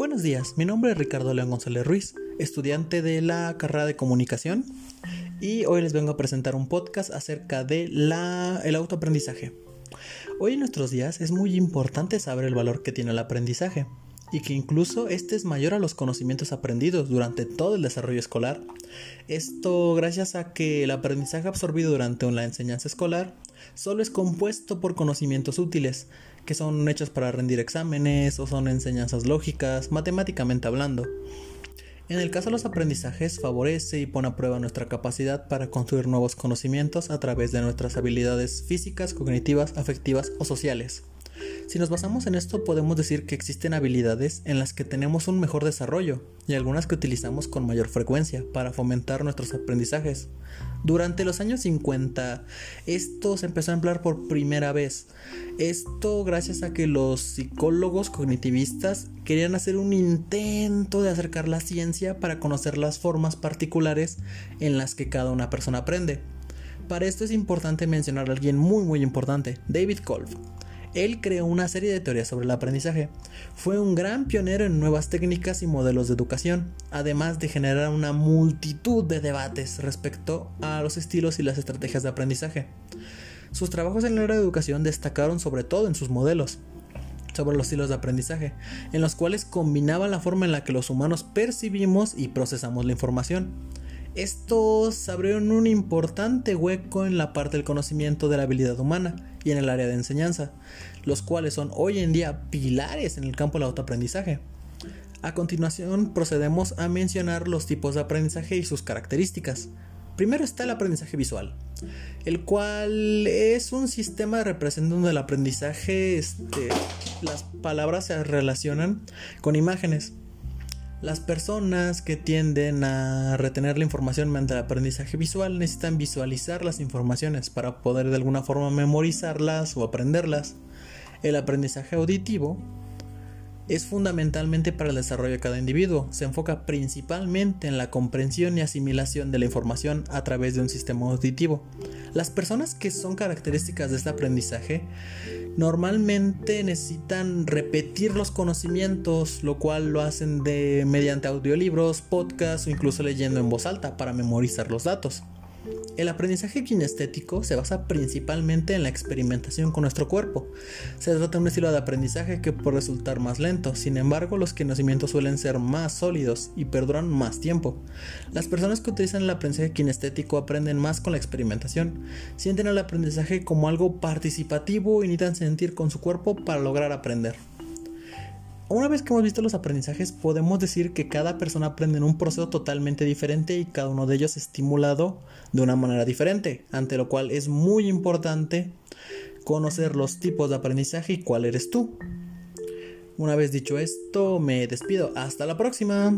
Buenos días, mi nombre es Ricardo León González Ruiz, estudiante de la carrera de comunicación y hoy les vengo a presentar un podcast acerca de la, el autoaprendizaje. Hoy en nuestros días es muy importante saber el valor que tiene el aprendizaje y que incluso este es mayor a los conocimientos aprendidos durante todo el desarrollo escolar. Esto gracias a que el aprendizaje absorbido durante la enseñanza escolar solo es compuesto por conocimientos útiles, que son hechos para rendir exámenes o son enseñanzas lógicas, matemáticamente hablando. En el caso de los aprendizajes, favorece y pone a prueba nuestra capacidad para construir nuevos conocimientos a través de nuestras habilidades físicas, cognitivas, afectivas o sociales. Si nos basamos en esto, podemos decir que existen habilidades en las que tenemos un mejor desarrollo y algunas que utilizamos con mayor frecuencia para fomentar nuestros aprendizajes. Durante los años 50, esto se empezó a emplear por primera vez. Esto gracias a que los psicólogos cognitivistas querían hacer un intento de acercar la ciencia para conocer las formas particulares en las que cada una persona aprende. Para esto es importante mencionar a alguien muy muy importante, David Kolb. Él creó una serie de teorías sobre el aprendizaje. Fue un gran pionero en nuevas técnicas y modelos de educación, además de generar una multitud de debates respecto a los estilos y las estrategias de aprendizaje. Sus trabajos en la era de educación destacaron sobre todo en sus modelos sobre los estilos de aprendizaje, en los cuales combinaba la forma en la que los humanos percibimos y procesamos la información. Estos abrieron un importante hueco en la parte del conocimiento de la habilidad humana y en el área de enseñanza, los cuales son hoy en día pilares en el campo del autoaprendizaje. A continuación procedemos a mencionar los tipos de aprendizaje y sus características. Primero está el aprendizaje visual, el cual es un sistema de representación del aprendizaje, este, las palabras se relacionan con imágenes. Las personas que tienden a retener la información mediante el aprendizaje visual necesitan visualizar las informaciones para poder de alguna forma memorizarlas o aprenderlas. El aprendizaje auditivo es fundamentalmente para el desarrollo de cada individuo. Se enfoca principalmente en la comprensión y asimilación de la información a través de un sistema auditivo. Las personas que son características de este aprendizaje normalmente necesitan repetir los conocimientos, lo cual lo hacen de mediante audiolibros, podcasts o incluso leyendo en voz alta para memorizar los datos. El aprendizaje kinestético se basa principalmente en la experimentación con nuestro cuerpo. Se trata de un estilo de aprendizaje que puede resultar más lento, sin embargo los conocimientos suelen ser más sólidos y perduran más tiempo. Las personas que utilizan el aprendizaje kinestético aprenden más con la experimentación, sienten el aprendizaje como algo participativo y necesitan sentir con su cuerpo para lograr aprender. Una vez que hemos visto los aprendizajes, podemos decir que cada persona aprende en un proceso totalmente diferente y cada uno de ellos estimulado de una manera diferente, ante lo cual es muy importante conocer los tipos de aprendizaje y cuál eres tú. Una vez dicho esto, me despido. Hasta la próxima.